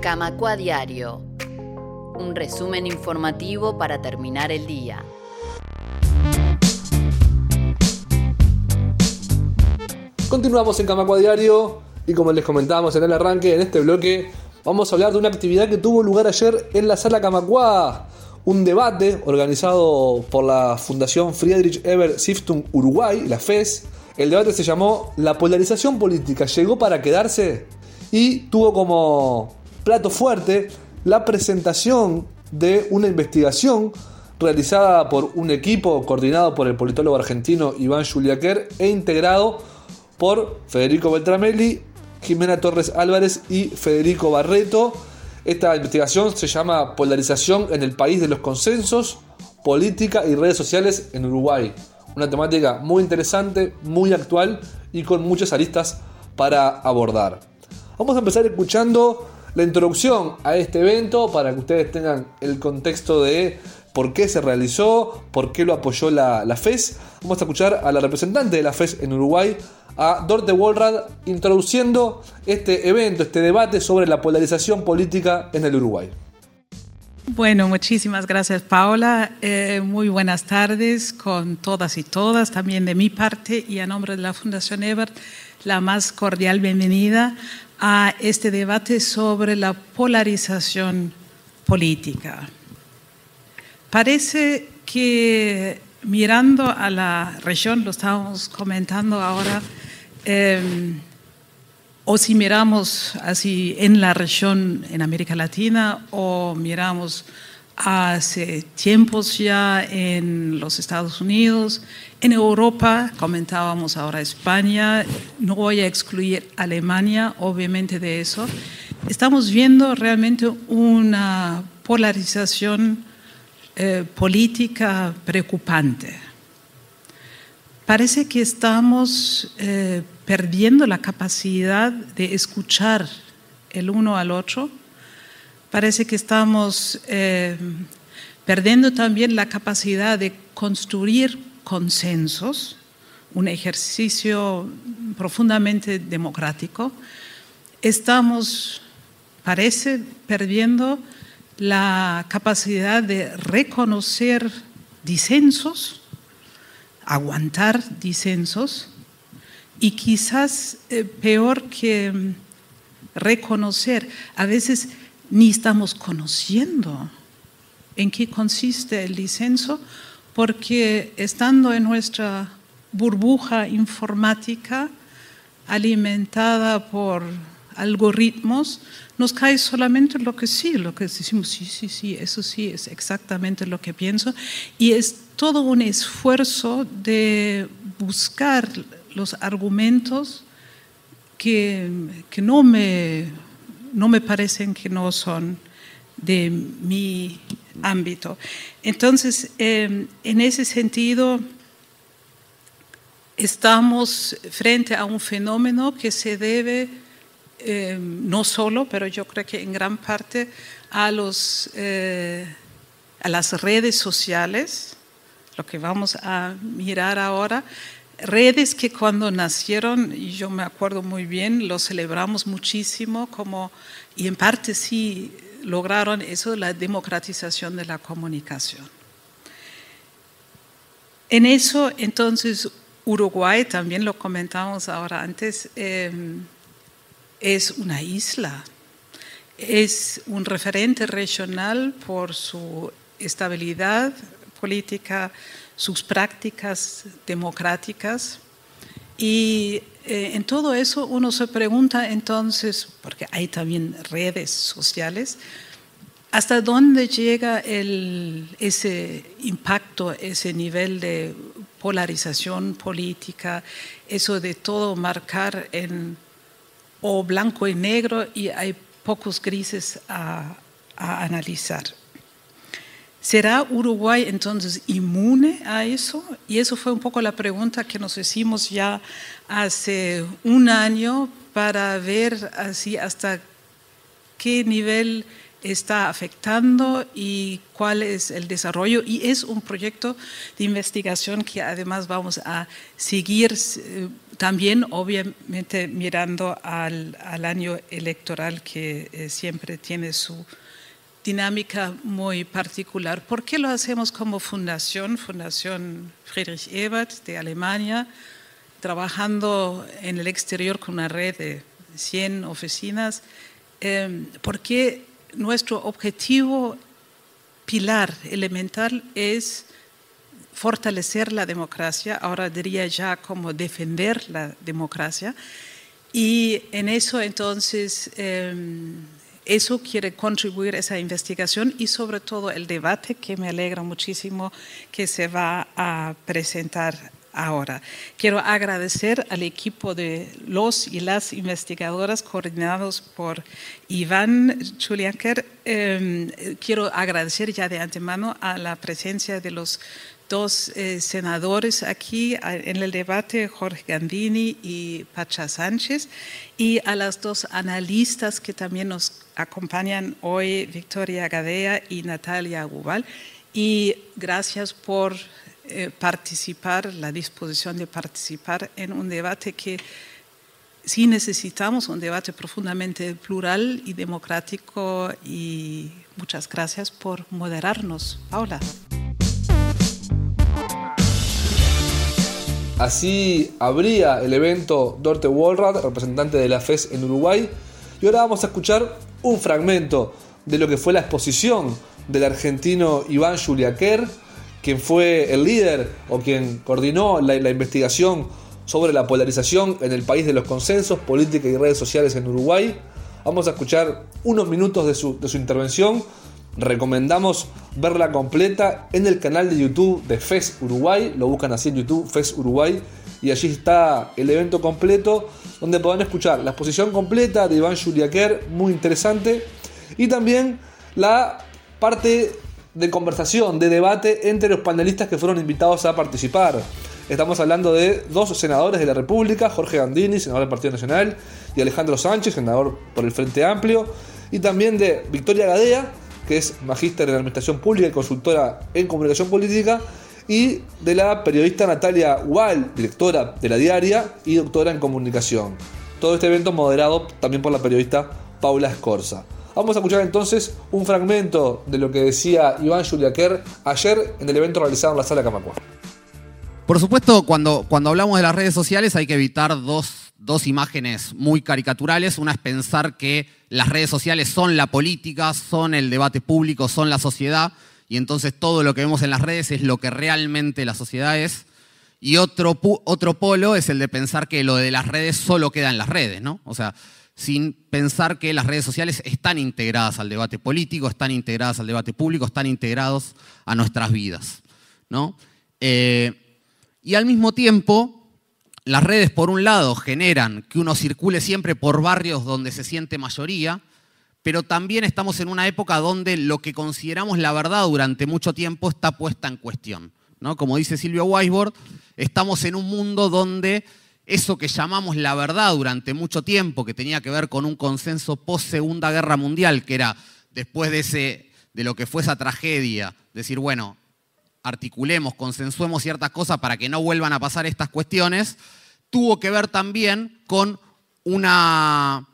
Camacua Diario. Un resumen informativo para terminar el día. Continuamos en Camacua Diario y como les comentábamos en el arranque, en este bloque vamos a hablar de una actividad que tuvo lugar ayer en la sala Camacua. Un debate organizado por la Fundación Friedrich Eber Stiftung Uruguay, la FES. El debate se llamó La polarización política llegó para quedarse y tuvo como plato fuerte la presentación de una investigación realizada por un equipo coordinado por el politólogo argentino Iván Juliaquer e integrado por Federico Beltramelli, Jimena Torres Álvarez y Federico Barreto. Esta investigación se llama Polarización en el país de los consensos, política y redes sociales en Uruguay. Una temática muy interesante, muy actual y con muchas aristas para abordar. Vamos a empezar escuchando la introducción a este evento para que ustedes tengan el contexto de por qué se realizó, por qué lo apoyó la, FES. Vamos a escuchar a la representante de la FES en Uruguay, a Dorte Wolrad, introduciendo este evento, este debate sobre la polarización política en el Uruguay. Bueno, muchísimas gracias Paola. Eh, muy buenas tardes con todas y todas, también de mi parte y a nombre de la Fundación Ebert, la más cordial bienvenida a este debate sobre la polarización política. Parece que mirando a la región, lo estábamos comentando ahora, em, o si miramos así en la región en América Latina o miramos hace tiempos ya en los Estados Unidos, en Europa, comentábamos ahora España, no voy a excluir Alemania, obviamente de eso, estamos viendo realmente una polarización eh, política preocupante. Parece que estamos eh, perdiendo la capacidad de escuchar el uno al otro Parece que estamos eh, perdiendo también la capacidad de construir consensos, un ejercicio profundamente democrático. Estamos, parece, perdiendo la capacidad de reconocer disensos, aguantar disensos y quizás eh, peor que reconocer, a veces ni estamos conociendo en qué consiste el disenso, porque estando en nuestra burbuja informática alimentada por algoritmos, nos cae solamente lo que sí, lo que decimos, sí, sí, sí, eso sí es exactamente lo que pienso, y es todo un esfuerzo de buscar los argumentos que, que no me no me parecen que no son de mi ámbito. Entonces, em, en ese sentido, estamos frente a un fenómeno que se debe em, no solo, pero yo creo que en gran parte a, los, eh, a las redes sociales, lo que vamos a mirar ahora, redes que cuando nacieron, y yo me acuerdo muy bien, lo celebramos muchísimo, como, y en parte sí lograron eso, la democratización de la comunicación. En eso, entonces, Uruguay, también lo comentamos ahora antes, em, es una isla, es un referente regional por su estabilidad política, sus prácticas democráticas. Y eh, en todo eso uno se pregunta entonces, porque hay también redes sociales, ¿hasta dónde llega ese impacto, ese nivel de polarización política, eso de todo marcar en o blanco y negro y hay pocos grises a analizar? ¿Será Uruguay entonces inmune a eso? Y eso fue un poco la pregunta que nos hicimos ya hace un año para ver así hasta qué nivel está afectando y cuál es el desarrollo. Y es un proyecto de investigación que además vamos a seguir eh, también, obviamente, mirando al, año electoral que eh, siempre tiene su dinámica muy particular. ¿Por qué lo hacemos como fundación? Fundación Friedrich Ebert de Alemania, trabajando en el exterior con una red de 100 oficinas. Eh, porque nuestro objetivo pilar elemental es fortalecer la democracia, ahora diría ya como defender la democracia. Y en eso entonces, em, eso quiere contribuir a esa investigación y sobre todo el debate que me alegra muchísimo que se va a presentar ahora. Quiero agradecer al equipo de los y las investigadoras coordinados por Iván Chulianker. Em, quiero agradecer ya de antemano a la presencia de los dos eh, senadores aquí en el debate, Jorge Gandini y Pacha Sánchez, y a las dos analistas que también nos acompañan hoy, Victoria Gadea y Natalia Gubal. Y gracias por eh, participar, la disposición de participar en un debate que sí necesitamos, un debate profundamente plural y democrático. Y muchas gracias por moderarnos, Paula. Así abría el evento Dorte Walrad, representante de la FES en Uruguay. Y ahora vamos a escuchar un fragmento de lo que fue la exposición del argentino Iván Juliaquer, quien fue el líder o quien coordinó la, investigación sobre la polarización en el país de los consensos, política y redes sociales en Uruguay. Vamos a escuchar unos minutos de su, de su intervención Recomendamos verla completa en el canal de YouTube de FES Uruguay. Lo buscan así en YouTube, FES Uruguay. Y allí está el evento completo donde podrán escuchar la exposición completa de Iván Juliaquer, muy interesante. Y también la parte de conversación, de debate entre los panelistas que fueron invitados a participar. Estamos hablando de dos senadores de la República, Jorge Gandini, senador del Partido Nacional, y Alejandro Sánchez, senador por el Frente Amplio, y también de Victoria Gadea, que es magíster en Administración Pública y consultora en Comunicación Política, y de la periodista Natalia Wall, directora de la diaria y doctora en Comunicación. Todo este evento moderado también por la periodista Paula Escorza. Vamos a escuchar entonces un fragmento de lo que decía Iván Juliaquer ayer en el evento realizado en la sala Camacua. Por supuesto, cuando, cuando hablamos de las redes sociales hay que evitar dos dos imágenes muy caricaturales. Una es pensar que las redes sociales son la política, son el debate público, son la sociedad, y entonces todo lo que vemos en las redes es lo que realmente la sociedad es. Y otro, otro polo es el de pensar que lo de las redes solo queda en las redes, ¿no? O sea, sin pensar que las redes sociales están integradas al debate político, están integradas al debate público, están integrados a nuestras vidas, ¿no? Eh, y al mismo tiempo, las redes, por un lado, generan que uno circule siempre por barrios donde se siente mayoría, pero también estamos en una época donde lo que consideramos la verdad durante mucho tiempo está puesta en cuestión. ¿no? Como dice Silvio Weisbord, estamos en un mundo donde eso que llamamos la verdad durante mucho tiempo, que tenía que ver con un consenso post Segunda Guerra Mundial, que era después de, ese, de lo que fue esa tragedia, decir, bueno, articulemos, consensuemos ciertas cosas para que no vuelvan a pasar estas cuestiones, tuvo que ver también con una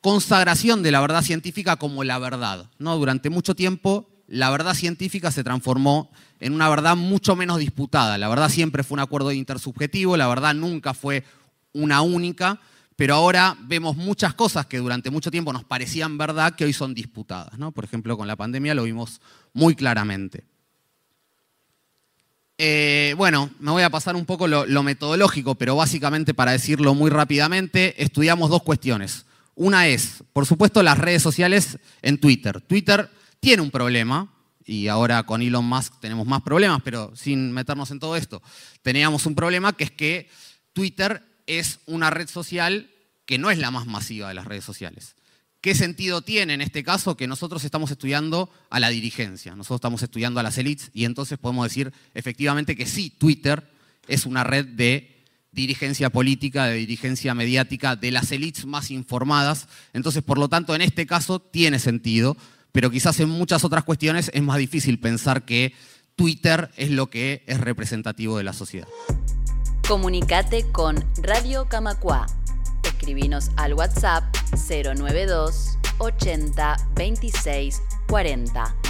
consagración de la verdad científica como la verdad. ¿no? Durante mucho tiempo la verdad científica se transformó en una verdad mucho menos disputada. La verdad siempre fue un acuerdo intersubjetivo, la verdad nunca fue una única, pero ahora vemos muchas cosas que durante mucho tiempo nos parecían verdad que hoy son disputadas. ¿no? Por ejemplo, con la pandemia lo vimos muy claramente. Eh, bueno, me voy a pasar un poco lo, metodológico, pero básicamente para decirlo muy rápidamente, estudiamos dos cuestiones. Una es, por supuesto, las redes sociales en Twitter. Twitter tiene un problema, y ahora con Elon Musk tenemos más problemas, pero sin meternos en todo esto, teníamos un problema que es que Twitter es una red social que no es la más masiva de las redes sociales. ¿Qué sentido tiene en este caso que nosotros estamos estudiando a la dirigencia? Nosotros estamos estudiando a las elites y entonces podemos decir efectivamente que sí, Twitter es una red de dirigencia política, de dirigencia mediática, de las elites más informadas. Entonces, por lo tanto, en este caso tiene sentido, pero quizás en muchas otras cuestiones es más difícil pensar que Twitter es lo que es representativo de la sociedad. Comunicate con Radio Camacua. Escribinos al WhatsApp 092 80 26 40.